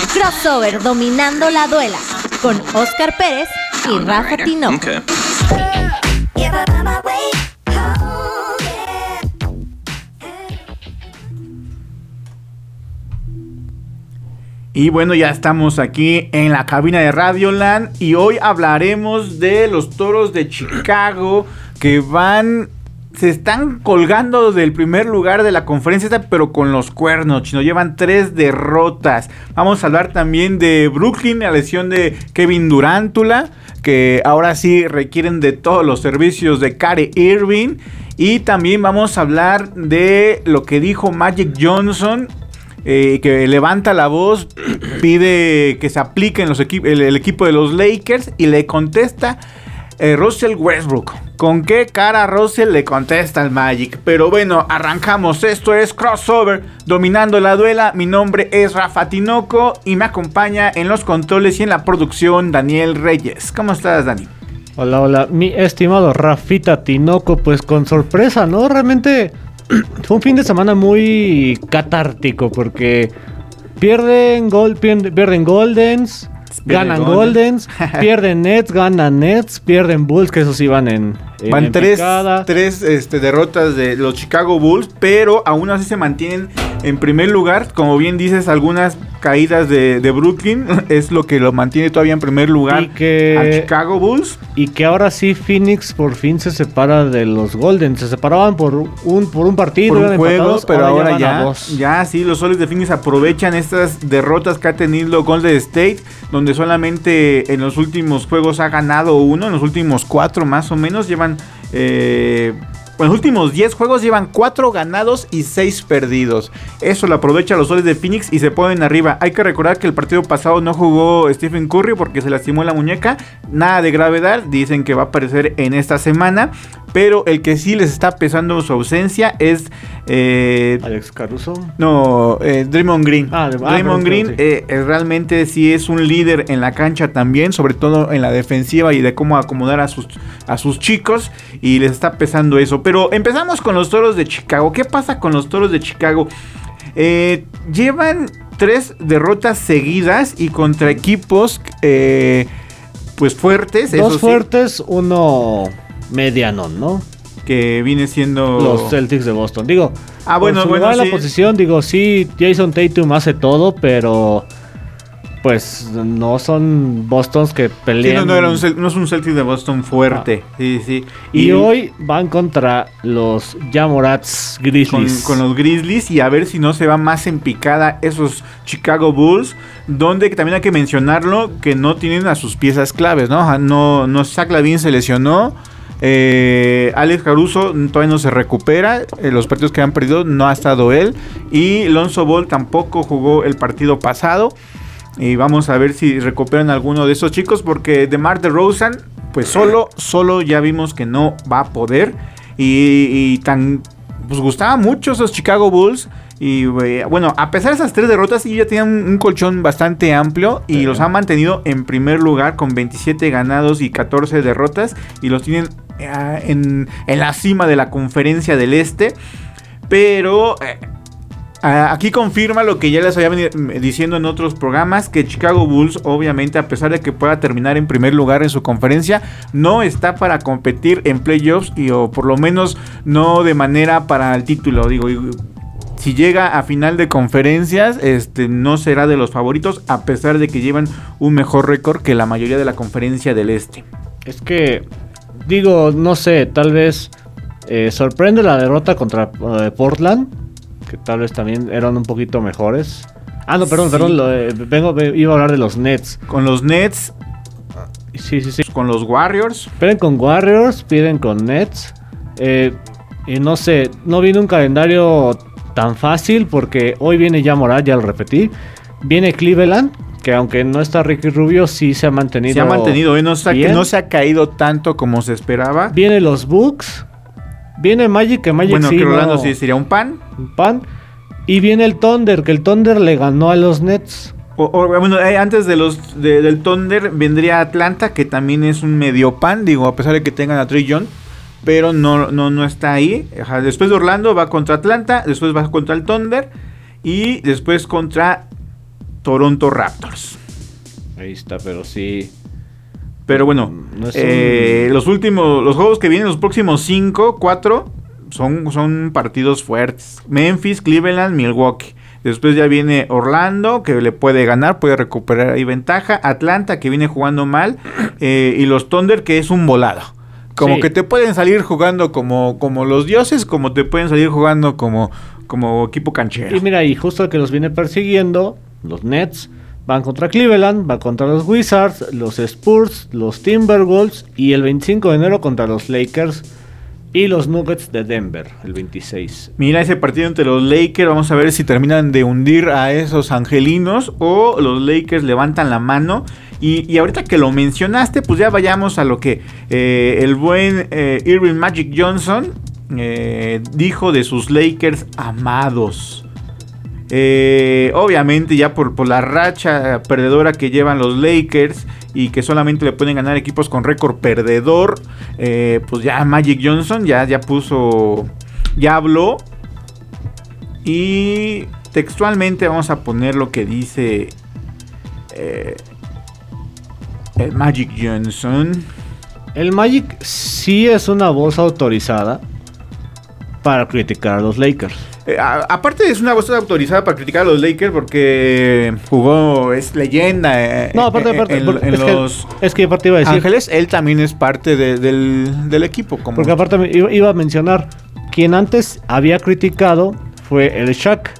Crossover dominando la duela con Oscar Pérez y Rafa Tinoco. Y bueno, ya estamos aquí en la cabina de Radioland y hoy hablaremos de los toros de Chicago que van se están colgando del primer lugar de la conferencia, pero con los cuernos, chino. Llevan tres derrotas. Vamos a hablar también de Brooklyn, la lesión de Kevin Durantula, que ahora sí requieren de todos los servicios de Care Irving. Y también vamos a hablar de lo que dijo Magic Johnson eh, que levanta la voz, pide que se aplique en los el, equipo de los Lakers y le contesta eh, Russell Westbrook. ¿Con qué cara Russell le contesta al Magic? Pero bueno, arrancamos. Esto es Crossover, dominando la duela. Mi nombre es Rafa Tinoco y me acompaña en los controles y en la producción Daniel Reyes. ¿Cómo estás, Dani? Hola, hola, mi estimado Rafita Tinoco, pues con sorpresa, ¿no? Realmente fue un fin de semana muy catártico porque pierden, gol, pierden, Goldens, ganan Goldens, pierden Nets, ganan Nets, pierden Bulls, que esos iban en, en Van tres, tres este, derrotas de los Chicago Bulls, pero aún así se mantienen en primer lugar. Como bien dices, algunas caídas de, Brooklyn es lo que lo mantiene todavía en primer lugar y que, a Chicago Bulls. Y que ahora sí Phoenix por fin se separa de los Golden. Se separaban por un, por un partido. Por un juego, pero ahora, ya, ya, sí, los soles de Phoenix aprovechan estas derrotas que ha tenido Golden State, donde solamente en los últimos juegos ha ganado uno, en los últimos cuatro más o menos llevan... Eh, en los últimos 10 juegos llevan 4 ganados y 6 perdidos. Eso lo aprovecha los soles de Phoenix y se ponen arriba. Hay que recordar que el partido pasado no jugó Stephen Curry porque se lastimó la muñeca. Nada de gravedad. Dicen que va a aparecer en esta semana. Pero el que sí les está pesando su ausencia es. Eh, Alex Caruso. No, eh, Draymond Green. Ah, ah Draymond Green eh, realmente sí es un líder en la cancha también, sobre todo en la defensiva y de cómo acomodar a sus, a sus chicos. Y les está pesando eso. Pero empezamos con los toros de Chicago. ¿Qué pasa con los toros de Chicago? Eh, llevan tres derrotas seguidas y contra equipos pues fuertes. Dos fuertes, uno mediano, ¿no? Que viene siendo. Los Celtics de Boston. Digo. Ah, bueno, bueno. la posición, digo, sí, Jason Tatum hace todo, pero. Pues no son Bostons que pelean. no, no, es un Celtic de Boston fuerte. Ah. Sí, sí. Y, hoy van contra los Jamorats Grizzlies. Con, los Grizzlies y a ver si no se va más en picada esos Chicago Bulls. Donde también hay que mencionarlo que no tienen a sus piezas claves, ¿no? No, no Zach Lavin se lesionó. Eh, Alex Caruso todavía no se recupera. Eh, los partidos que han perdido no ha estado él. Y Lonzo Ball tampoco jugó el partido pasado. Y vamos a ver si recuperan alguno de esos chicos. Porque de Mar de Rosen, pues solo, solo ya vimos que no va a poder. Y, tan. Pues gustaba mucho esos Chicago Bulls. Y bueno, a pesar de esas tres derrotas, sí ya tenían un, colchón bastante amplio y los han mantenido en primer lugar con 27 ganados y 14 derrotas. Y los tienen eh, en, la cima de la conferencia del Este. Pero eh, aquí confirma lo que ya les había venido diciendo en otros programas, que Chicago Bulls obviamente a pesar de que pueda terminar en primer lugar en su conferencia, no está para competir en playoffs y o por lo menos no de manera para el título. Digo, si llega a final de conferencias, este no será de los favoritos a pesar de que llevan un mejor récord que la mayoría de la conferencia del Este. Es que digo, no sé, tal vez eh, sorprende la derrota contra eh, Portland, que tal vez también eran un poquito mejores. Ah, no, perdón, perdón, vengo, iba a hablar de los Nets. Con los Nets. Sí, sí, sí. Con los Warriors. Piden con Warriors, piden con Nets. Eh, y no sé, no viene un calendario tan fácil porque hoy viene ya Moral, ya lo repetí. Viene Cleveland, que aunque no está Ricky Rubio, sí se ha mantenido. Se ha mantenido, ¿eh? no, que no se ha caído tanto como se esperaba. Viene los Bucks. Viene Magic, que Magic bueno, sí. Bueno, sí sería un pan. Un pan. Y viene el Thunder, que el Thunder le ganó a los Nets. bueno, eh, antes de los del Thunder vendría Atlanta, que también es un medio pan, digo, a pesar de que tengan a Trey John, pero no, no, no está ahí. Después de Orlando va contra Atlanta, después va contra el Thunder y después contra Toronto Raptors. Ahí está, pero sí. Pero bueno, No es eh, un- los últimos, los juegos que vienen, los próximos 5, 4, son, son partidos fuertes. Memphis, Cleveland, Milwaukee. Después ya viene Orlando, que le puede ganar, puede recuperar ahí ventaja. Atlanta, que viene jugando mal. eh, y los Thunder, que es un volado. Como Sí. que te pueden salir jugando como, como los dioses, como te pueden salir jugando como, como equipo canchero. Y mira, y justo el que los viene persiguiendo, los Nets, van contra Cleveland, van contra los Wizards, los Spurs, los Timberwolves y el 25 de enero contra los Lakers y los Nuggets de Denver, el 26. Mira ese partido entre los Lakers, vamos a ver si terminan de hundir a esos angelinos o los Lakers levantan la mano. Y, ahorita que lo mencionaste, pues ya vayamos a lo que eh, el buen eh, Irving Magic Johnson eh, dijo de sus Lakers amados. Obviamente ya por, la racha perdedora que llevan los Lakers y que solamente le pueden ganar equipos con récord perdedor, pues ya Magic Johnson ya, ya puso, ya habló y textualmente vamos a poner lo que dice el Magic Johnson. El Magic sí es una voz autorizada para criticar a los Lakers. Eh, a- aparte es una voz autorizada para criticar a los Lakers porque jugó, es leyenda eh, No, aparte, eh, aparte, en, es, los que, es que aparte iba a decir, Ángeles, él también es parte de- del, del equipo. Como porque aparte iba a mencionar, quien antes había criticado fue el Shaq.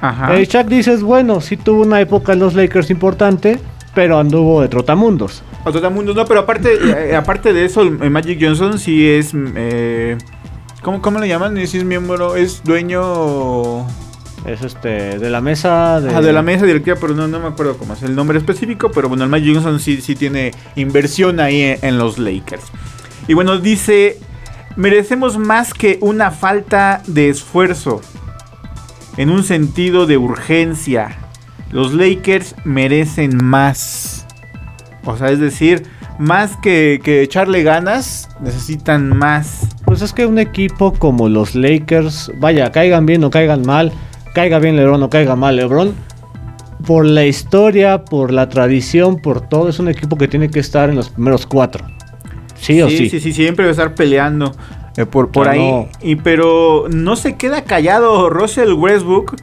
Ajá. El Shaq dices, bueno, sí tuvo una época en los Lakers importante, pero anduvo de trotamundos. A mundo, no, pero aparte, eh, aparte de eso, el Magic Johnson sí es. Eh, ¿cómo, ¿Cómo le llaman? Es miembro, es dueño Es este, de la mesa de... ah, de la mesa directiva, pero no, no me acuerdo cómo es el nombre específico. Pero bueno, el Magic Johnson sí, sí tiene inversión ahí en, en los Lakers. Y bueno, dice: Merecemos más que una falta de esfuerzo. En un sentido de urgencia. Los Lakers merecen más. O sea, es decir, más que, que echarle ganas, necesitan más. Pues es que un equipo como los Lakers, vaya, caigan bien o caigan mal, caiga bien LeBron o caiga mal LeBron, por la historia, por la tradición, por todo, es un equipo que tiene que estar en los primeros cuatro. Sí, o sí. Sí, sí, siempre va a estar peleando eh, por, ahí. no. Y pero no se queda callado Russell Westbrook.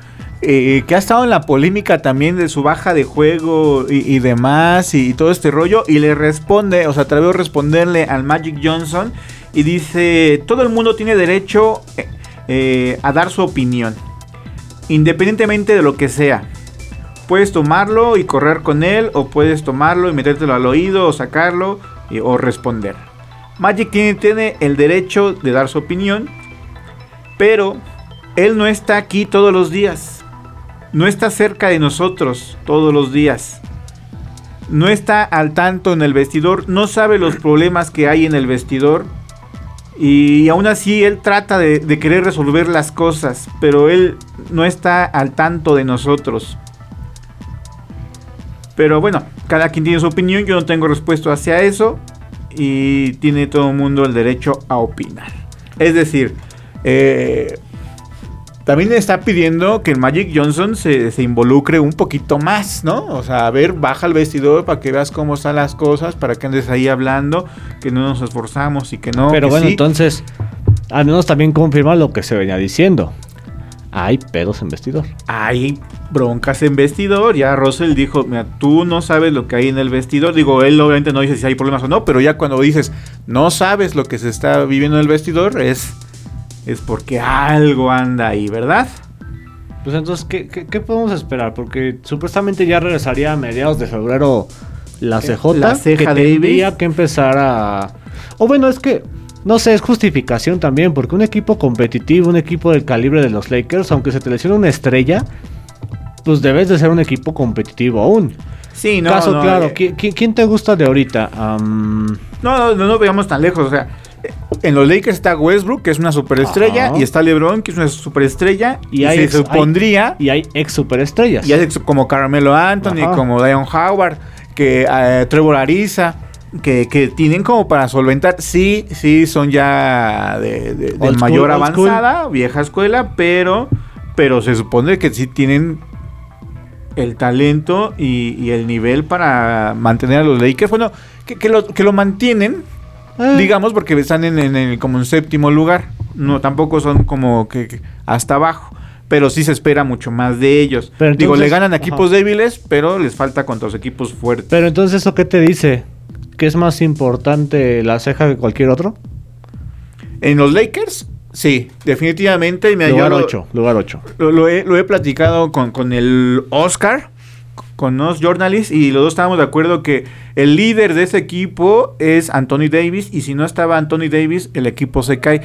Eh, que ha estado en la polémica también de su baja de juego y, demás y, todo este rollo y le responde, o sea, atrevió a responderle al Magic Johnson y dice, todo el mundo tiene derecho eh, eh, a dar su opinión, independientemente de lo que sea. Puedes tomarlo y correr con él o puedes tomarlo y metértelo al oído o sacarlo o responder. Magic tiene el derecho de dar su opinión, pero él no está aquí todos los días. No está cerca de nosotros todos los días. No está al tanto en el vestidor, no sabe los problemas que hay en el vestidor. Y aún así él trata de, querer resolver las cosas, pero él no está al tanto de nosotros. Pero bueno, cada quien tiene su opinión, yo no tengo respuesta hacia eso y tiene todo el mundo el derecho a opinar. Es decir, eh, también está pidiendo que el Magic Johnson se, se involucre un poquito más, ¿no? O sea, a ver, baja al vestidor para que veas cómo están las cosas, para que andes ahí hablando, que no nos esforzamos y que no. Pero que bueno, sí. entonces, al menos también confirma lo que se venía diciendo. Hay pedos en vestidor. hay broncas en vestidor. Ya Russell dijo, mira, tú no sabes lo que hay en el vestidor. Digo, él obviamente no dice si hay problemas o no, pero ya cuando dices, no sabes lo que se está viviendo en el vestidor, es, es porque algo anda ahí, ¿verdad? Pues entonces, ¿qué, qué, qué podemos esperar? Porque supuestamente ya regresaría a mediados de febrero la Eh, CJ. la ceja que tendría que empezar a... O bueno, es que, no sé, es justificación también, porque un equipo competitivo, un equipo del calibre de los Lakers, aunque se te lesione una estrella, pues debes de ser un equipo competitivo aún. Sí, no. Caso no, claro, eh, ¿qui- qui- ¿quién, te gusta de ahorita? No, no, no, no veamos tan lejos. O sea, en los Lakers está Westbrook, que es una superestrella, Ajá. y está LeBron, que es una superestrella, Y y, hay se ex- supondría, y hay ex superestrellas. y hay como Carmelo Anthony, Ajá. como Dion Howard, que eh, Trevor Ariza, que, que tienen como para solventar. Sí, sí, son ya de, de- de Old mayor school. avanzada, vieja escuela, pero, pero se supone que sí tienen el talento y, y el nivel para mantener a los Lakers. Bueno, que, que lo, que lo mantienen, Eh, digamos, porque están en, en el, como en séptimo lugar. No, tampoco son como que, hasta abajo. Pero sí se espera mucho más de ellos. Pero Digo, le ganan a equipos ajá. débiles, pero les falta contra los equipos fuertes. Pero entonces, ¿eso qué te dice? ¿Que es más importante la ceja que cualquier otro? En los Lakers, sí, definitivamente. Y yo lugar lo- 8, lugar 8. Lo, lo he, lo he platicado con, con el Oscar, con los journalists, y los dos estábamos de acuerdo que el líder de ese equipo es Anthony Davis, y si no estaba Anthony Davis, el equipo se cae.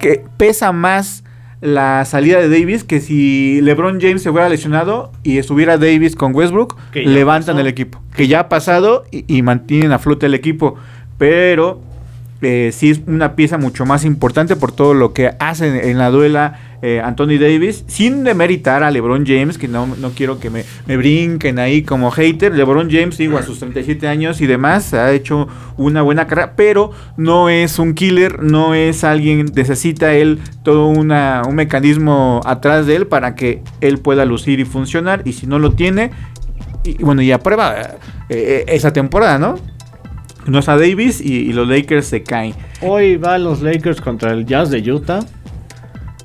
Que pesa más la salida de Davis que si LeBron James se hubiera lesionado y estuviera Davis con Westbrook, levantan pasó. el equipo. Que ya ha pasado y, y mantienen a flote el equipo. Pero eh, sí es una pieza mucho más importante por todo lo que hacen en la duela eh, Anthony Davis, sin demeritar a LeBron James, que no, no quiero que me, me brinquen ahí como hater. LeBron James, digo, a sus 37 años y demás, ha hecho una buena carrera, pero no es un killer, no es alguien, necesita él todo una, un mecanismo atrás de él para que él pueda lucir y funcionar, y si no lo tiene, y bueno, y aprueba eh, eh, esa temporada, ¿no? No está Davis y, y los Lakers se caen. Hoy van los Lakers contra el Jazz de Utah.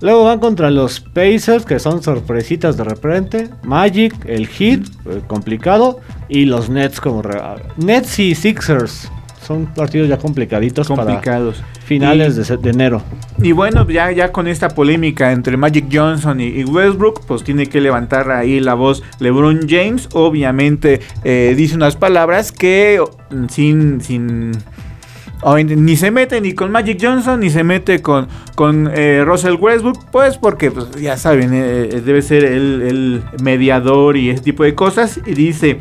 Luego van contra los Pacers, que son sorpresitas de repente. Magic, el Heat, eh, complicado. Y los Nets como... re- Nets y Sixers. Son partidos ya complicaditos complicados. para finales Y- de, de enero. Y bueno, ya, ya con esta polémica entre Magic Johnson y, y Westbrook, pues tiene que levantar ahí la voz LeBron James. Obviamente eh, dice unas palabras que mm, sin, sin ni se mete ni con Magic Johnson ni se mete con, con eh, Russell Westbrook, pues porque pues, ya saben, eh, debe ser el, el mediador y ese tipo de cosas. Y dice...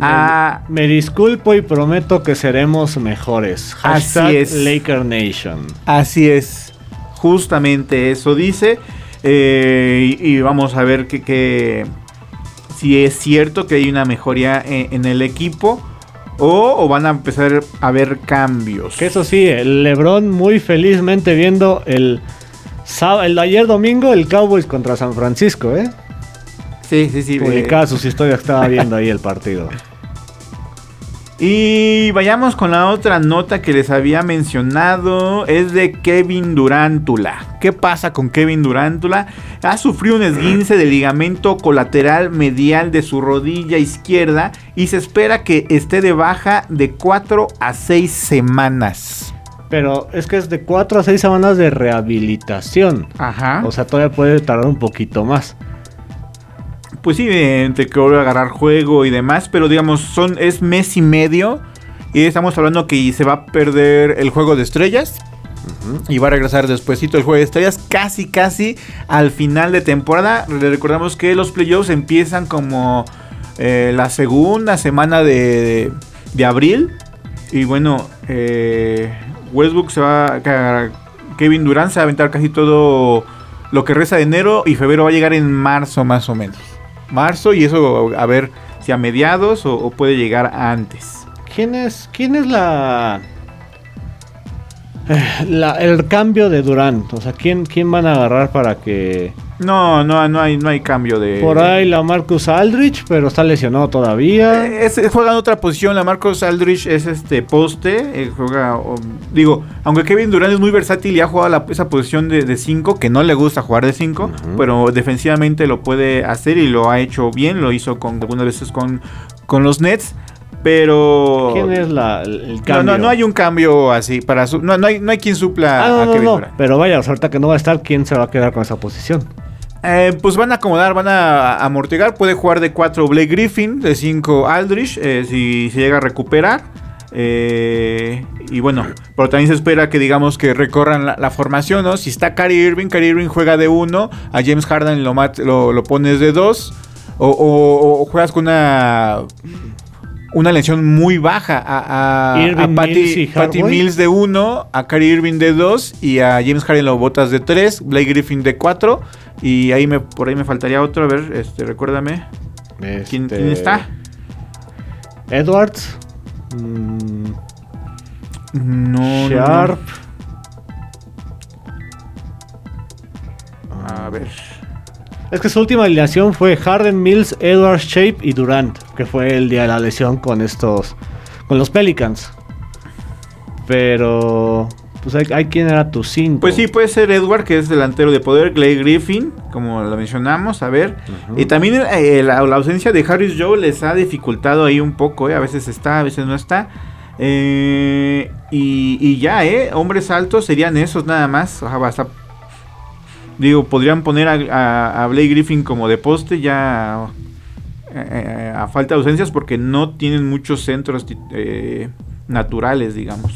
"Ah, Me disculpo y prometo que seremos mejores. Así es. Laker Nation. Así es, justamente eso dice. eh, y, y vamos a ver que, que- si es cierto que hay una mejoría en, en el equipo o, o van a empezar a haber cambios. Que eso sí, el LeBron muy felizmente viendo el, el ayer domingo el Cowboys contra San Francisco, ¿eh? Sí, sí, sí. eh, Publicadas sus historias estaba viendo ahí el partido. Y vayamos con la otra nota que les había mencionado. Es de Kevin Durantula. ¿Qué pasa con Kevin Durantula? Ha sufrido un esguince de ligamento colateral medial de su rodilla izquierda y se espera que esté de baja de 4 a 6 semanas. Pero es que es de 4 a 6 semanas de rehabilitación. Ajá. O sea, todavía puede tardar un poquito más. Pues sí, de- entre que vuelve a agarrar juego y demás, pero digamos, son, es mes y medio. Y estamos hablando que se va a perder el juego de estrellas. Y va a regresar despuesito el juego de estrellas, casi, casi al final de temporada. Le recordamos que los playoffs empiezan como eh, la segunda semana de, de abril. Y bueno, eh, Westbrook se va a... Kevin Durant se va a aventar casi todo lo que resta de enero y febrero va a llegar en marzo más o menos. Marzo y eso a ver si a mediados o, o puede llegar antes. ¿Quién es, quién es la, la- el cambio de Durant? O sea, ¿quién, quién van a agarrar para que... No, no, no hay, no hay cambio de... Por ahí la Marcus Aldrich, pero está lesionado todavía. Eh, Es, juega en otra posición, la Marcos Aldrich es este poste, eh, juega, o- digo, aunque Kevin Durant es muy versátil y ha jugado la- esa posición de 5, que no le gusta jugar de 5, Ujú. pero defensivamente lo puede hacer y lo ha hecho bien, lo hizo con algunas veces con, con los Nets, pero... ¿Quién es la, el el No, cambio? no, no hay un cambio así, para su- no, no, hay, no hay quien supla Ah, no, a Kevin no. Durant. Pero vaya, ahorita que no va a estar, ¿quién se va a quedar con esa posición? Eh, pues van a acomodar, van a amortiguar. Puede jugar de 4 Blake Griffin, de 5 Aldrich, eh, si se llega a recuperar. Eh, y bueno, pero también se espera que digamos que recorran la, la formación, ¿no? Si está Kyrie Irving, Kyrie Irving juega de 1, a James Harden lo, mat- lo, lo pones de 2, o, o- o juegas con una una lesión muy baja a, a, a Patty, Mills Patty. Mills de 1, a Kyrie Irving de 2 y a James Harden lo botas de 3, Blake Griffin de 4 y ahí me por ahí me faltaría otro, a ver, este recuérdame. ¿Quién, Este, quién está? Edwards. mm, No, no, no. Sharp. A ver. Es que su última alineación fue Harden, Mills, Edwards, Shape y Durant, que fue el día de la lesión con estos, con los Pelicans. Pero, pues hay, hay quien era tu 5. Pues sí, puede ser Edward, que es delantero de poder, Clay Griffin, como lo mencionamos, a ver. Y también eh, la, la ausencia de Harris Joe les ha dificultado ahí un poco, eh, a veces está, a veces no está. Eh, y, y ya, ¿eh? Hombres altos serían esos nada más. O sea, basta- digo, podrían poner a, a, a Blake Griffin como de poste ya eh, eh, a falta de ausencias porque no tienen muchos centros eh, naturales, digamos.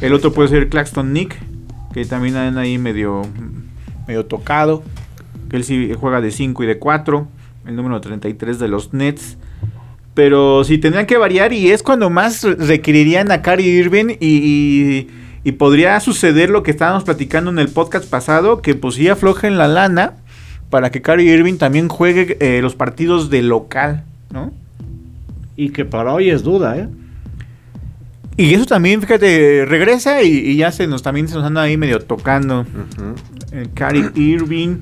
El otro puede ser Claxton Nick, que también anda ahí medio, medio tocado. Que él sí juega de 5 y de 4. El número 33 de los Nets. Pero sí tendrían que variar y es cuando más requerirían a Kyrie Irving y, y- y podría suceder lo que estábamos platicando en el podcast pasado, que pues sí aflojen la lana para que Kyrie Irving también juegue eh, los partidos de local, ¿no? Y que para hoy es duda, ¿eh? Y eso también, fíjate, regresa y, y ya se nos también se nos anda ahí medio tocando. Kyrie Irving.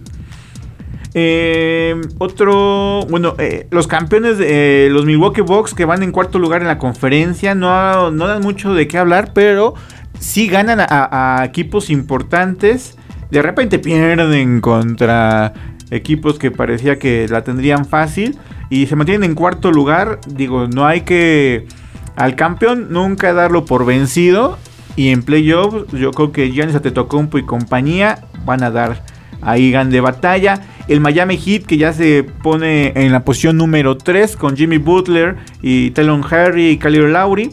Eh, otro, bueno, eh, los campeones, de, eh, los Milwaukee Bucks que van en cuarto lugar en la conferencia, no, no dan mucho de qué hablar, pero sí ganan a, equipos importantes. De repente pierden contra equipos que parecía que la tendrían fácil y se mantienen en cuarto lugar. Digo, no hay que al campeón nunca darlo por vencido y en playoffs yo creo que Giannis Antetokounmpo y compañía van a dar ahí gan de batalla. El Miami Heat que ya se pone en la posición número 3 con Jimmy Butler y Talon Harry y Khalil Lowry.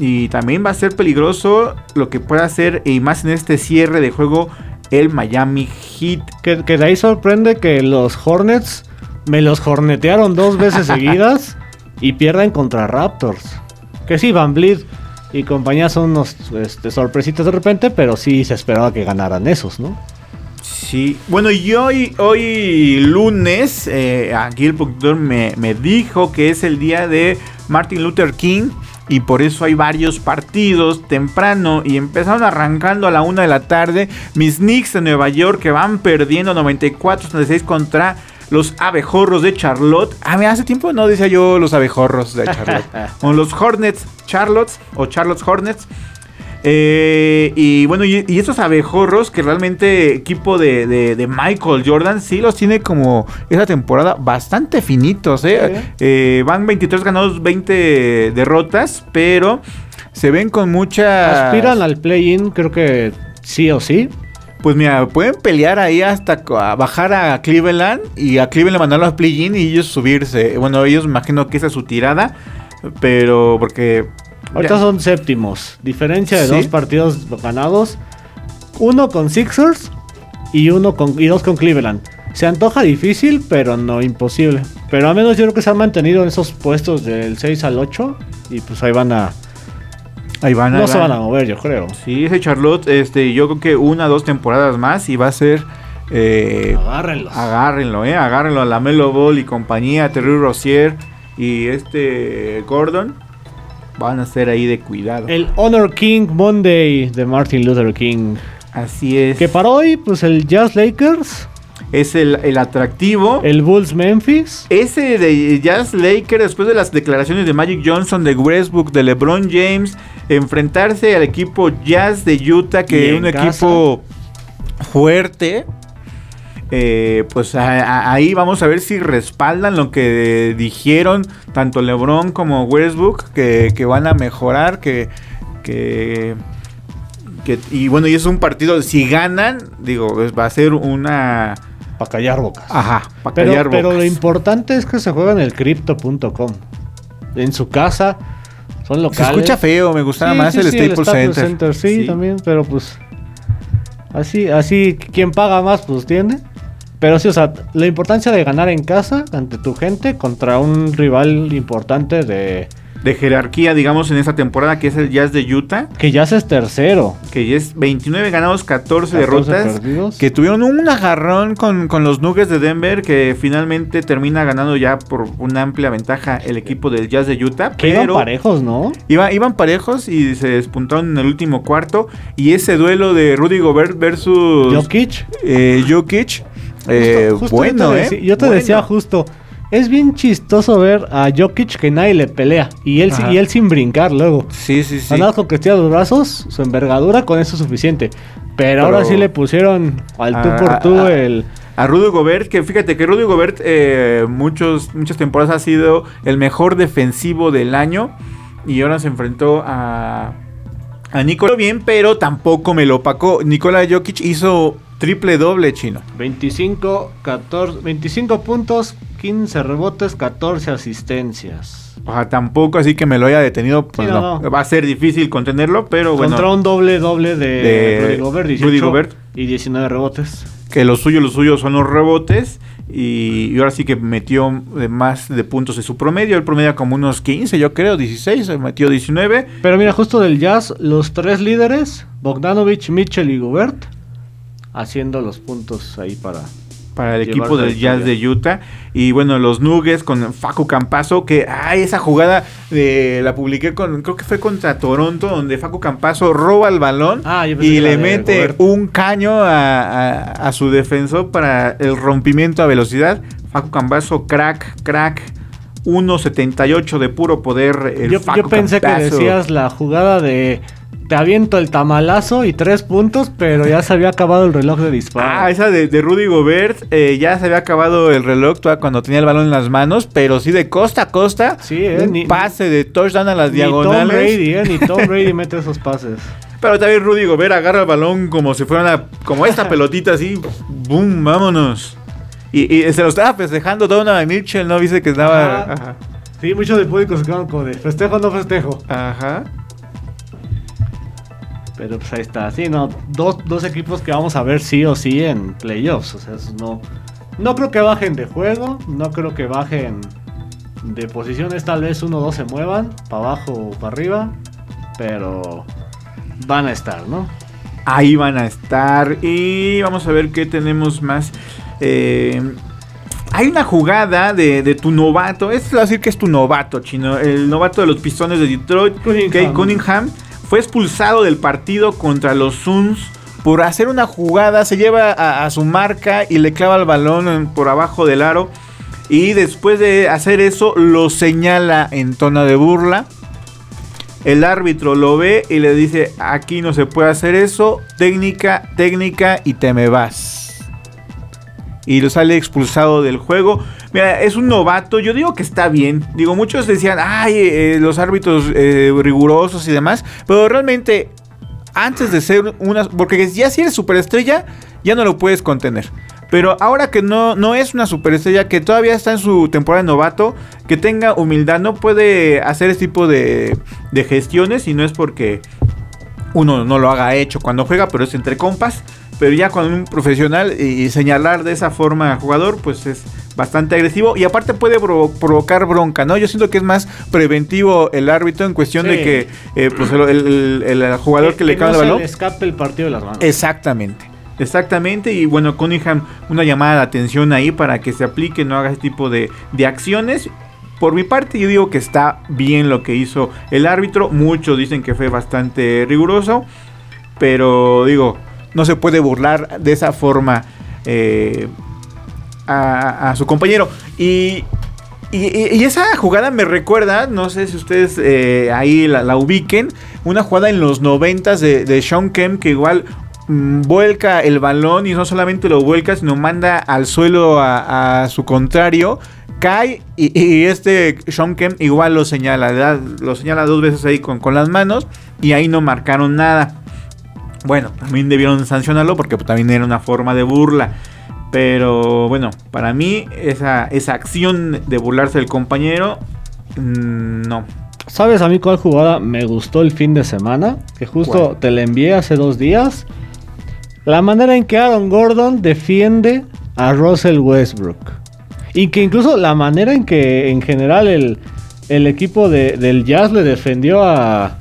Y también va a ser peligroso lo que pueda hacer y más en este cierre de juego el Miami Heat. Que, que de ahí sorprende que los Hornets me los hornetearon dos veces seguidas y pierden contra Raptors. Que sí, Van Vliet y compañía son unos este, sorpresitas de repente, pero sí se esperaba que ganaran esos, ¿no? Sí, bueno, y hoy, hoy lunes, eh, aquí el productor me, me dijo que es el día de Martin Luther King y por eso hay varios partidos temprano y empezaron arrancando a la una de la tarde. Mis Knicks de Nueva York que van perdiendo 94-36 contra los abejorros de Charlotte. Ah, mira, hace tiempo no decía yo los abejorros de Charlotte. o los Hornets Charlotte o Charlotte Hornets. Eh, y bueno, y, y estos abejorros que realmente equipo de, de- de Michael Jordan sí los tiene como esa temporada bastante finitos. ¿eh? Eh, van 23 ganados, 20 derrotas, pero se ven con mucha... Aspiran al play-in, creo que sí o sí. Pues mira, pueden pelear ahí hasta a bajar a Cleveland y a Cleveland mandarlo a play-in y ellos subirse. Bueno, ellos imagino que esa es su tirada, pero porque... Ahorita ya- son séptimos. Diferencia de Sí. dos partidos ganados. Uno con Sixers y uno con y dos con Cleveland. Se antoja difícil, pero no imposible. Pero al menos yo creo que se han mantenido en esos puestos del 6 al 8. Y pues ahí van a. ahí van No ahí se van. a mover, yo creo. Sí, ese Charlotte, este, yo creo que una o dos temporadas más y va a ser. eh, Agárrenlos. agárrenlo, eh, agárrenlo a la Melo Ball y compañía, Terry Rozier y este Gordon. Van a ser ahí de cuidado. El Honor King Monday de Martin Luther King. Así es. Que para hoy, pues el Jazz Lakers, Es el, el atractivo. el Bulls Memphis. Ese de Jazz Lakers, después de las declaraciones de Magic Johnson, de Westbrook, de LeBron James, enfrentarse al equipo Jazz de Utah, que es un casa. equipo fuerte. Eh, pues a- a- ahí vamos a ver si respaldan lo que dijeron tanto LeBron como Westbrook, que, que van a mejorar, que, que, que- y bueno, y es un partido, si ganan, digo, pues, va a ser una... Para callar bocas. Ajá, para Pero, callar pero lo bocas. importante es que se juega en el crypto.com. En su casa. Son Se locales. escucha feo, me gustaba Sí, más sí, el sí, Staples Center. Sí, también, pero pues. Así, así, quien paga más, pues tiene. Pero sí, o sea, la importancia de ganar en casa ante tu gente contra un rival importante de, de jerarquía, digamos, en esta temporada, que es el Jazz de Utah, Que ya es tercero. que es 29 ganados, 14, 14 derrotas, perdidos. que tuvieron un agarrón con, con los Nuggets de Denver, que finalmente termina ganando ya por una amplia ventaja el equipo del Jazz de Utah, Que iban parejos, ¿no? iba- iban parejos y se despuntaron en el último cuarto, y ese duelo de Rudy Gobert versus Jokic. eh, Jokic, eh, Justo- justo bueno, yo te, eh, yo te bueno. decía justo, es bien chistoso ver a Jokic que nadie le pelea y él, si- Ajá. y él sin brincar luego. Sí, sí, sí. Nada con que estira los brazos, su envergadura, con eso es suficiente. Pero, ahora sí le pusieron al tú por tú ah, el... A Rudy Gobert, que fíjate que Rudy Gobert eh, muchos, muchas temporadas ha sido el mejor defensivo del año y ahora se enfrentó a, a bien, pero tampoco me lo opacó. Nikola Jokic hizo triple doble chino. 25, 14, 25 puntos, 15 rebotes, 14 asistencias. O sea, tampoco así que me lo haya detenido. Pues Sí, no. Va a ser difícil contenerlo, pero bueno. Contra un doble doble de, De Rudy Gobert, Rudy 18 Gobert. y 19 rebotes. que lo suyo, lo suyo son los rebotes. Y, y ahora sí que metió más de puntos de su promedio. El promedio como unos 15, yo creo, 16, se metió 19. Pero mira, justo del Jazz, los tres líderes, Bogdanovich, Mitchell y Gobert, haciendo los puntos ahí para... Para el equipo del Jazz de Utah. Y bueno, los Nuggets con Facu Campazo. Que, ay, esa jugada eh, la publiqué con, creo que fue contra Toronto, donde Facu Campazo roba el balón Ah, y le mete un caño a, a- a su defensor para el rompimiento a velocidad. Facu Campazo, crack, crack. 1.78 de puro poder. El Yo, Facu yo pensé que decías la jugada de... Te aviento el tamalazo y tres puntos, pero ya se había acabado el reloj de disparo. Ah, esa de, de Rudy Gobert, eh, ya se había acabado el reloj cuando tenía el balón en las manos, pero sí de costa a costa, Sí, eh, un ni- pase de touchdown a las Ni Tom diagonales. Brady, eh, ni Tom Brady mete esos pases. Pero también Rudy Gobert agarra el balón como si fuera una, como esta pelotita así, boom, vámonos. Y, y se lo estaba festejando Donovan Mitchell, ¿no? Viste que estaba... Ajá. Ajá. Sí, muchos del público se quedaron como de festejo o no festejo. Ajá. Pero pues ahí está. Sí, no. Dos, dos equipos que vamos a ver sí o sí en playoffs. O sea, eso no. No creo que bajen de juego. No creo que bajen de posiciones. Tal vez uno o dos se muevan. Para abajo o para arriba. Pero van a estar, ¿no? Ahí van a estar. Y vamos a ver qué tenemos más. Eh, hay una jugada de, de tu novato. Es decir que es tu novato, chino. El novato de los pistones de Detroit, Cunningham. Kate Cunningham, fue expulsado del partido contra los Suns por hacer una jugada. Se lleva a, su marca y le clava el balón por abajo del aro. Y después de hacer eso, lo señala en tono de burla. El árbitro lo ve y le dice, aquí no se puede hacer eso, técnica, técnica y te me vas. Y lo sale expulsado del juego. Mira, es un novato, yo digo que está bien. Digo, muchos decían, ay, eh, los árbitros eh, rigurosos y demás. Pero realmente, antes de ser una... Porque ya si eres superestrella, ya no lo puedes contener. Pero ahora que no, no es una superestrella, que todavía está en su temporada de novato, que tenga humildad, no puede hacer este tipo de, de gestiones y no es porque uno no lo haga hecho cuando juega, pero es entre compas. Pero ya con un profesional y señalar de esa forma al jugador, pues es bastante agresivo. Y aparte puede provo- provocar bronca, ¿no? Yo siento que es más preventivo el árbitro en cuestión de que eh, pues el, el- el- el jugador que, le cae no el se balón. le escape el partido de las manos. Exactamente. Exactamente, y bueno, Cunningham, una llamada de atención ahí para que se aplique, no haga ese tipo de, de acciones. Por mi parte, yo digo que está bien lo que hizo el árbitro. Muchos dicen que fue bastante riguroso, pero digo, no se puede burlar de esa forma eh, a, su compañero. Y, y- esa jugada me recuerda, no sé si ustedes eh, ahí la, ubiquen, una jugada en los noventas de, de Sean Kemp que igual mm, vuelca el balón y no solamente lo vuelca, sino manda al suelo a, su contrario. Cae y, este Sean Kemp igual lo señala, lo señala dos veces ahí con, con las manos y ahí no marcaron nada. Bueno, también debieron sancionarlo porque también era una forma de burla. Pero bueno, para mí esa, esa acción de burlarse del compañero, mm, no. ¿Sabes a mí cuál jugada me gustó el fin de semana? Que justo ¿Cuál? te la envié hace dos días. La manera en que Aaron Gordon defiende a Russell Westbrook. Y que incluso la manera en que en general el, el equipo de, del Jazz le defendió a...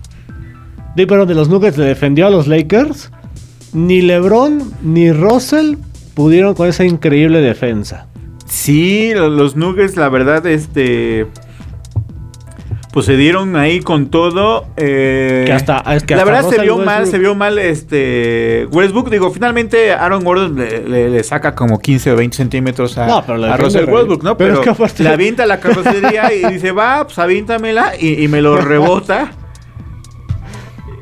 De, perdón, de los Nuggets le defendió a los Lakers. Ni LeBron ni Russell pudieron con esa increíble defensa. Sí, lo- los Nuggets, la verdad, este. Pues se dieron ahí con todo. eh, Que hasta- es que la hasta verdad se vio mal, Westbrook- se vio mal este Westbrook. Digo, finalmente Aaron Gordon le, le- le saca como 15 o 20 centímetros a, No, a Russell Westbrook, ¿no? pero Pero, es que aparte- le avienta la carrocería y dice, va, pues avíntamela y, y me lo rebota.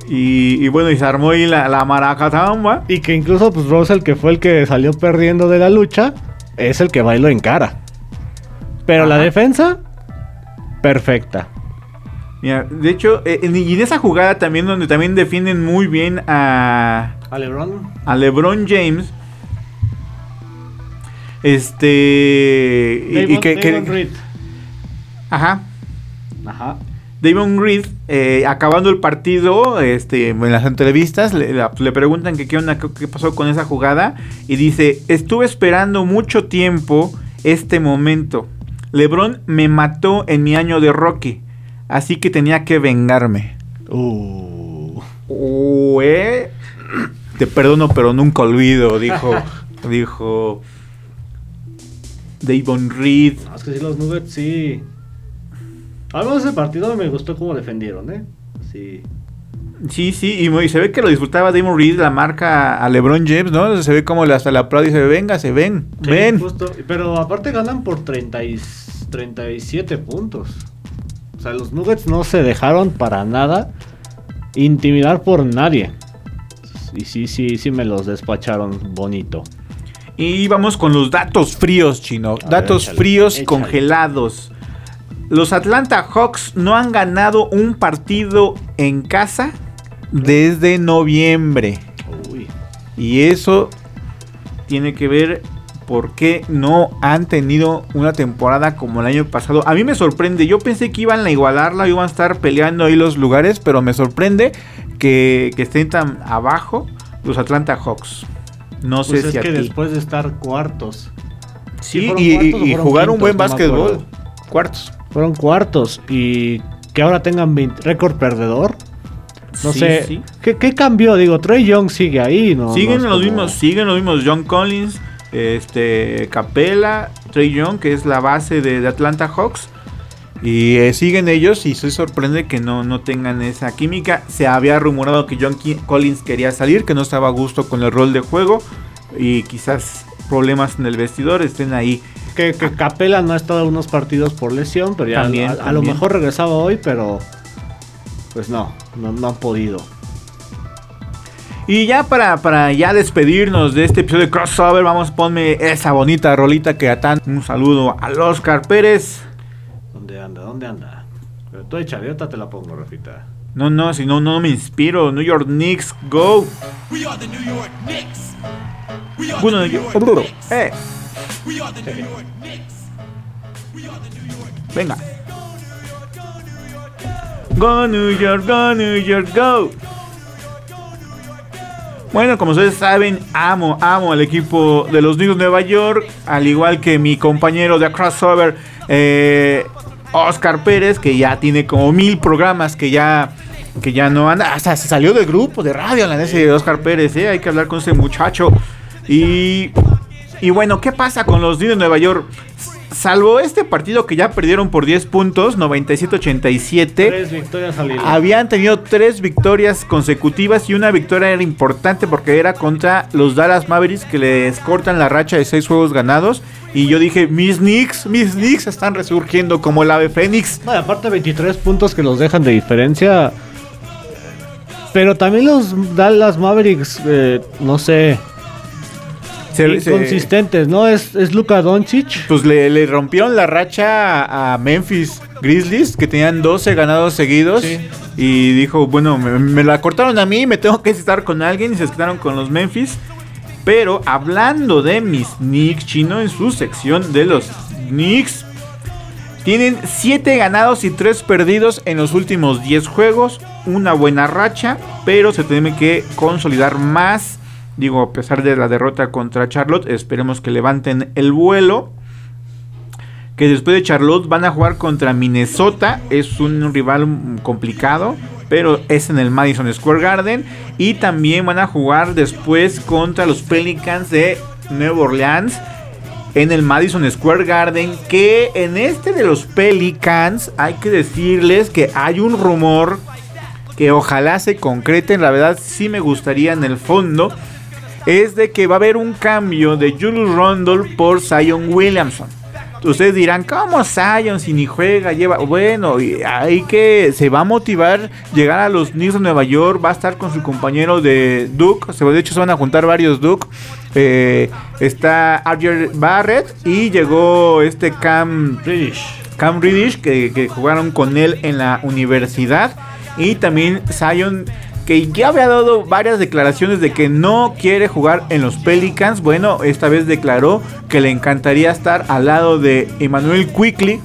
Y, y bueno, y se armó ahí la, la maracatamba. Y que incluso pues Russell, que fue el que salió perdiendo de la lucha, es el que bailó en cara. Pero la defensa, perfecta. Mira, de hecho, eh, en- y en esa jugada también donde también defienden muy bien a, A LeBron. a LeBron James. Este. y- y que, que- Reed. ajá. Ajá. Damon Reed, eh, acabando el partido, este, en las entrevistas, le, preguntan que qué, onda, qué- qué pasó con esa jugada. Y dice: Estuve esperando mucho tiempo este momento. LeBron me mató en mi año de Rocky. Así que tenía que vengarme. Uh. Uh, eh. Te perdono, pero nunca olvido, dijo. dijo. Davon Reed. No, es que sí, los Nuggets sí. Al menos ese partido me gustó cómo defendieron, ¿eh? Sí. Sí, sí, y, se ve que lo disfrutaba Damon Reed, la marca a LeBron James, ¿no? Se ve como hasta la aplaude y dice, venga, se ven, Sí, ven. justo. Pero aparte ganan por 30 y 37 puntos. O sea, los Nuggets no se dejaron para nada intimidar por nadie. Y sí, sí, sí me los despacharon bonito. Y vamos con los datos fríos, chino. A ver, datos échale, fríos échale. congelados. Los Atlanta Hawks no han ganado un partido en casa desde noviembre. Uy. Y eso tiene que ver por qué no han tenido una temporada como el año pasado. A mí me sorprende. Yo pensé que iban a igualarla, iban a estar peleando ahí los lugares, pero me sorprende que, que estén tan abajo los Atlanta Hawks. No Pues sé es si a que ti. después de estar cuartos. Sí, ¿fueron y, cuartos jugar un buen No básquetbol. Cuartos. Fueron cuartos. Y que ahora tengan 20 récord perdedor. No Sí, sé. sí. ¿qué, qué cambió? Digo, Trey Young sigue ahí, ¿no? siguen No los como- mismos, siguen los mismos John Collins, este Capela, Trey Young, que es la base de, de Atlanta Hawks. Y eh, siguen ellos y se sorprende que no, no tengan esa química. Se había rumorado que John Ki- Collins quería salir, que no estaba a gusto con el rol de juego. Y quizás problemas en el vestidor estén ahí. Que, que Capela no ha estado en unos partidos por lesión, pero ya También, a, a lo mejor regresaba hoy, pero pues no, no, no han podido. Y ya para, para ya despedirnos de este episodio de crossover, vamos, ponme esa bonita rolita que atan. Un saludo al Oscar Pérez. ¿Dónde anda? ¿Dónde anda? Pero tú échale, ahorita te la pongo, Rafita. No, no, si no, no me inspiro. New York Knicks, go. We are the New York Knicks. We are Bueno, the New yo- York Knicks. eh, venga. Go New York, go New York, go. Bueno, como ustedes saben, amo, amo al equipo de los Knicks de Nueva York, al igual que mi compañero de crossover, eh, Oscar Pérez, que ya tiene como mil programas que ya que ya no anda, hasta se salió del grupo de radio, la de Oscar Pérez, eh, hay que hablar con ese muchacho. Y, y bueno, ¿qué pasa con los Knicks de Nueva York? Salvo este partido que ya perdieron por 10 puntos, 97-87. Tres victorias al hilo. Habían tenido tres victorias consecutivas y una victoria era importante porque era contra los Dallas Mavericks que les cortan la racha de seis juegos ganados. Y yo dije, mis Knicks, mis Knicks están resurgiendo como el ave fénix. No, aparte 23 puntos que los dejan de diferencia. Pero también los Dallas Mavericks, eh, no sé, Se- se- inconsistentes, ¿no? Es, es Luka Doncic. pues le, le rompieron la racha a, a Memphis Grizzlies que tenían 12 ganados seguidos. Sí. Y dijo, bueno, me, me la cortaron a mí, me tengo que estar con alguien. Y se quedaron con los Memphis. Pero hablando de mis Knicks, chino, en su sección de los Knicks, tienen 7 ganados y 3 perdidos en los últimos 10 juegos. Una buena racha, pero se tiene que consolidar más. Digo, a pesar de la derrota contra Charlotte, esperemos que levanten el vuelo. que después de Charlotte van a jugar contra Minnesota. Es un rival complicado, pero es en el Madison Square Garden. Y también van a jugar después contra los Pelicans de Nueva Orleans en el Madison Square Garden. Que en este de los Pelicans hay que decirles que hay un rumor que ojalá se concrete. La verdad sí me gustaría en el fondo. Es de que va a haber un cambio de Julius Randle por Zion Williamson. Ustedes dirán, ¿cómo Zion si ni juega? Lleva. Bueno, y ahí que se va a motivar llegar a los Knicks de Nueva York. Va a estar con su compañero de Duke. Se- De hecho, se van a juntar varios Duke. Eh, está Archer Barrett y llegó este Cam British. Cam Reddish, que, que jugaron con él en la universidad. Y también Zion, que ya había dado varias declaraciones de que no quiere jugar en los Pelicans. Bueno, esta vez declaró que le encantaría estar al lado de Emmanuel Quickly.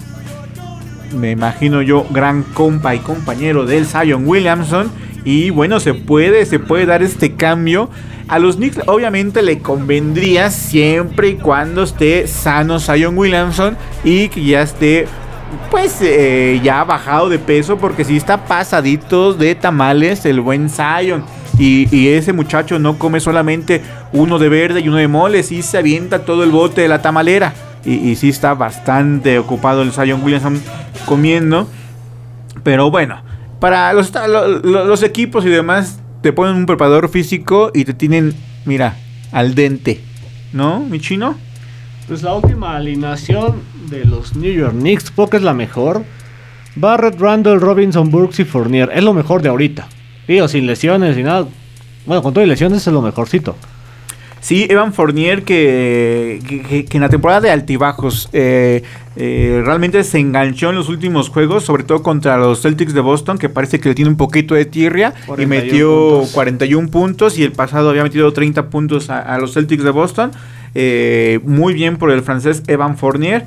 Me imagino yo, gran compa y compañero del Zion Williamson. Y bueno, se puede, se puede dar este cambio. A los Knicks obviamente le convendría siempre y cuando esté sano Zion Williamson y que ya esté pues eh, ya bajado de peso porque si está pasadito de tamales el buen Zion. Y, ese muchacho no come solamente uno de verde y uno de mole, sí se avienta todo el bote de la tamalera. Y, y sí está bastante ocupado el Zion Williamson comiendo. Pero bueno, para los, lo- lo- los equipos y demás, te ponen un preparador físico y te tienen, mira, al dente. ¿No, mi chino? Pues la última alineación de los New York Knicks, porque es la mejor. Barrett, Randall, Robinson, Burks y Fournier. Es lo mejor de ahorita. Digo, sin lesiones y nada. Bueno, con todas las lesiones es lo mejorcito. Sí, Evan Fournier que, que- en la temporada de altibajos eh, eh, realmente se enganchó en los últimos juegos, sobre todo contra los Celtics de Boston, que parece que le tiene un poquito de tirria y 41 metió puntos. 41 puntos y el pasado había metido 30 puntos a, a los Celtics de Boston. Eh, muy bien por el francés Evan Fournier.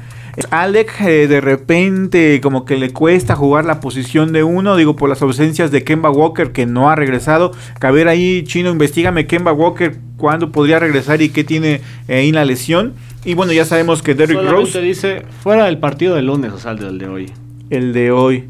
Alec eh, de repente como que le cuesta jugar la posición de uno, digo por las ausencias de Kemba Walker que no ha regresado. Ver ahí, Chino, investigame Kemba Walker cuándo podría regresar y qué tiene eh, ahí la lesión. Y bueno, ya sabemos que Derrick Rose, dice fuera del partido del lunes, o sea, el del de hoy. el de hoy.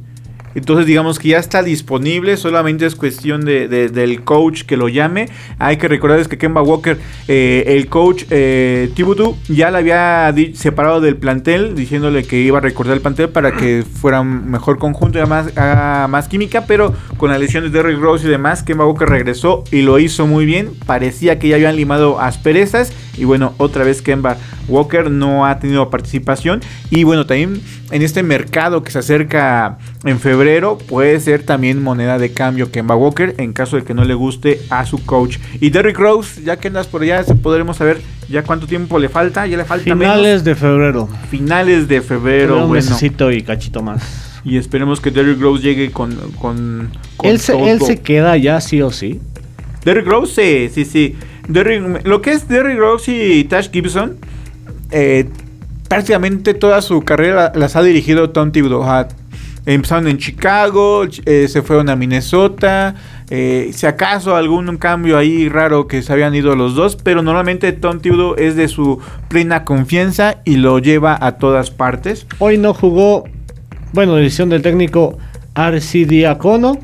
Entonces digamos que ya está disponible, solamente es cuestión de, de- del coach que lo llame. Hay que recordarles que Kemba Walker, eh, el coach eh, Thibodeau, ya le había separado del plantel, diciéndole que iba a recordar el plantel para que fuera un mejor conjunto y haga más química, pero con la lesión de Derrick Rose y demás, Kemba Walker regresó y lo hizo muy bien. Parecía que ya habían limado asperezas y bueno, otra vez Kemba Walker no ha tenido participación y bueno, también en este mercado que se acerca en febrero puede ser también moneda de cambio Kemba Walker en caso de que no le guste a su coach. Y Derrick Rose, ya que andas por allá, podremos saber ya cuánto tiempo le falta, ya le falta Finales de febrero. finales de febrero, un bueno. mesecito y cachito más. Y esperemos que Derrick Rose llegue con con, con Él se, él se queda ya sí o sí. Derrick Rose, sí, sí, sí. Derrick- lo que es Derrick Rose y Tash Gibson, eh, prácticamente toda su carrera las ha dirigido Tom Thibodeau. Empezaron en Chicago, ch- eh, se fueron a Minnesota. eh, si acaso algún cambio ahí raro que se habían ido los dos, pero normalmente Tom Thibodeau es de su plena confianza y lo lleva a todas partes. Hoy no jugó, bueno, decisión del técnico Arcidiacono.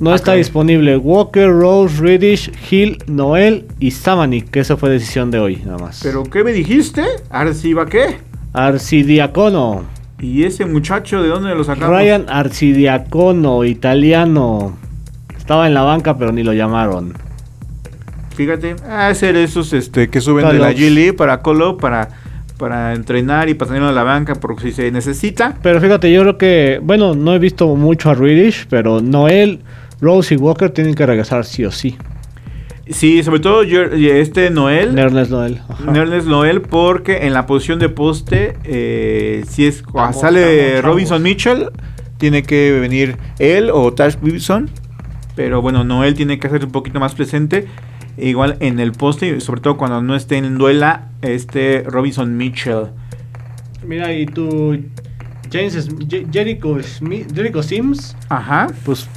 No Ah, está disponible Walker, Rose, Reddish, Hill, Noel y Samanik, que esa fue decisión de hoy, nada más. ¿Pero qué me dijiste? ¿Arciba qué? Arcidiacono. ¿Y ese muchacho de dónde lo sacamos? Ryan Arcidiacono, italiano. Estaba en la banca, pero ni lo llamaron. Fíjate, a hacer esos este, que suben de la Call-ups. G League para call para, para entrenar y para tenerlo en la banca por si se necesita. Pero fíjate, yo creo que, bueno, no he visto mucho a Reddish, pero Noel, Rose y Walker tienen que regresar sí o sí. Sí, sobre todo yo- este Noel, Nernes Noel. Nerles Noel, porque en la posición de poste, eh, si es Estamos- sale Robinson Mitchell, tiene que venir él o Tash Gibson. Pero bueno, Noel tiene que ser un poquito más presente. Igual en el poste, y sobre todo cuando no esté en duela, este Robinson Mitchell. Mira, y tu James Jericho, Smith- Jericho Sims, Ajá. pues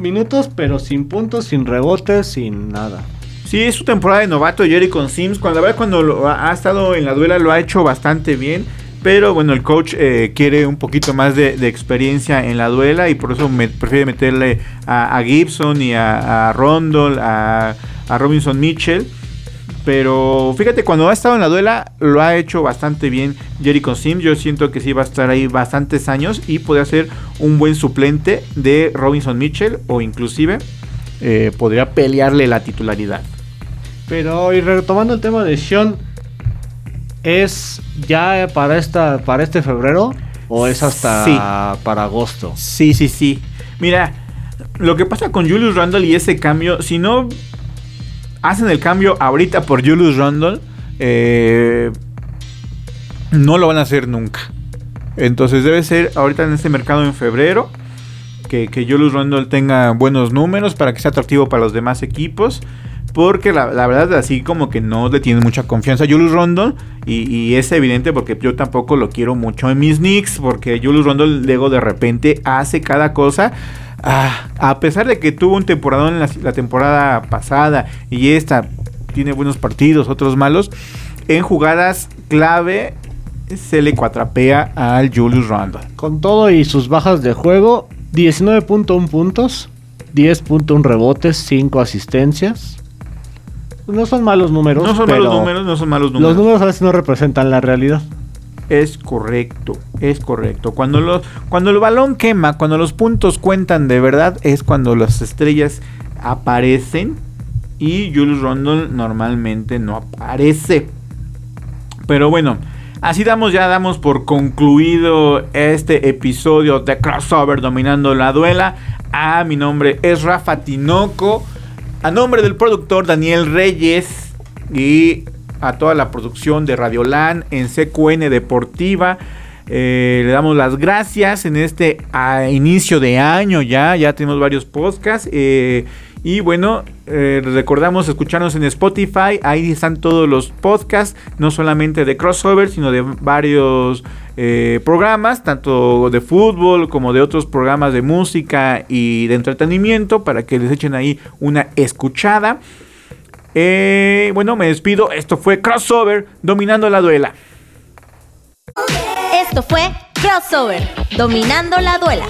minutos, pero sin puntos, sin rebotes, sin nada. Sí, es su temporada de novato Jerry con Sims. Cuando, la verdad, cuando lo ha, ha estado en la duela lo ha hecho bastante bien. Pero bueno, el coach eh, quiere un poquito más de, de experiencia en la duela y por eso me, prefiere meterle a, a Gibson y a, a Rondell, a, a Robinson Mitchell. Pero fíjate, cuando ha estado en la duela, lo ha hecho bastante bien Jericho Sims. Yo siento que sí va a estar ahí bastantes años y podría ser un buen suplente de Robinson Mitchell o inclusive eh, podría pelearle la titularidad. Pero y retomando el tema de Sean, ¿es ya para esta para este febrero o es hasta Sí. para agosto? Sí, sí, sí. Mira, lo que pasa con Julius Randle y ese cambio, si no hacen el cambio ahorita por Julius Randle, eh, no lo van a hacer nunca. Entonces debe ser ahorita en este mercado en febrero. Que, que Julius Randle tenga buenos números para que sea atractivo para los demás equipos. Porque la, la verdad, así como que no le tienen mucha confianza a Julius Randle. Y, es evidente porque yo tampoco lo quiero mucho en mis Knicks. Porque Julius Randle luego de repente hace cada cosa. Ah, a pesar de que tuvo un temporadón en la, la temporada pasada. Y esta tiene buenos partidos, otros malos. En jugadas clave se le cuatrapea al Julius Randle. Con todo y sus bajas de juego, 19.1 puntos, 10.1 rebotes, 5 asistencias. No son malos números. No son pero malos números, no son malos números. Los números a veces no representan la realidad. Es correcto, es correcto. Cuando, los, cuando el balón quema, cuando los puntos cuentan de verdad, es cuando las estrellas aparecen. Y Julius Randle normalmente no aparece. Pero bueno, así damos, ya damos por concluido este episodio de Crossover Dominando la Duela. Ah, mi nombre es Rafa Tinoco. A nombre del productor Daniel Reyes y a toda la producción de Radiolan en CQN Deportiva. eh, le damos las gracias en este inicio de año ya. Ya tenemos varios podcasts. eh, y bueno, eh, recordamos escucharnos en Spotify. Ahí están todos los podcasts, no solamente de crossover, sino de varios programas, tanto de fútbol como de otros programas de música y de entretenimiento, para que les echen ahí una escuchada. Eh, bueno, me despido. Esto fue Crossover, dominando la duela. Esto fue Crossover, dominando la duela.